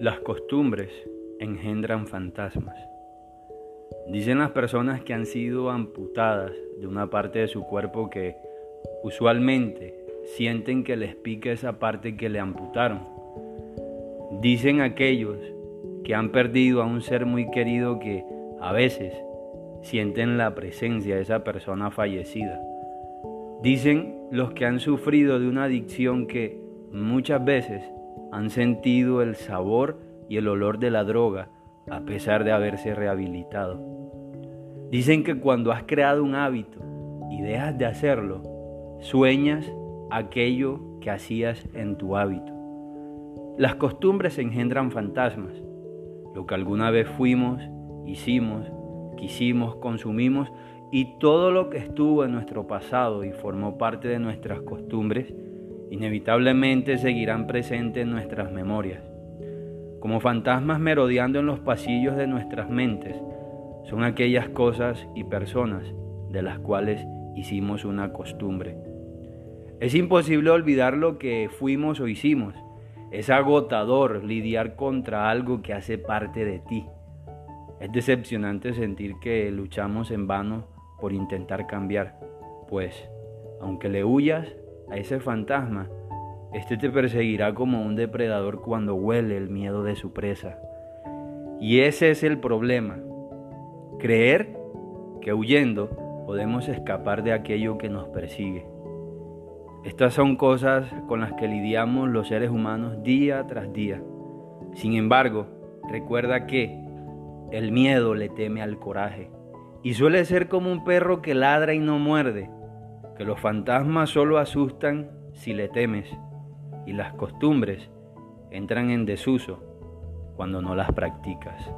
Las costumbres engendran fantasmas. Dicen las personas que han sido amputadas de una parte de su cuerpo que usualmente sienten que les pica esa parte que le amputaron. Dicen aquellos que han perdido a un ser muy querido que a veces sienten la presencia de esa persona fallecida. Dicen los que han sufrido de una adicción que muchas veces han sentido el sabor y el olor de la droga a pesar de haberse rehabilitado. Dicen que cuando has creado un hábito y dejas de hacerlo, sueñas aquello que hacías en tu hábito. Las costumbres engendran fantasmas. Lo que alguna vez fuimos, hicimos, quisimos, consumimos y todo lo que estuvo en nuestro pasado y formó parte de nuestras costumbres inevitablemente seguirán presentes en nuestras memorias. Como fantasmas merodeando en los pasillos de nuestras mentes, son aquellas cosas y personas de las cuales hicimos una costumbre. Es imposible olvidar lo que fuimos o hicimos. Es agotador lidiar contra algo que hace parte de ti. Es decepcionante sentir que luchamos en vano por intentar cambiar, pues, aunque le huyas, a ese fantasma, este te perseguirá como un depredador cuando huele el miedo de su presa. Y ese es el problema. Creer que huyendo podemos escapar de aquello que nos persigue. Estas son cosas con las que lidiamos los seres humanos día tras día. Sin embargo, recuerda que el miedo le teme al coraje y suele ser como un perro que ladra y no muerde que los fantasmas solo asustan si le temes y las costumbres entran en desuso cuando no las practicas.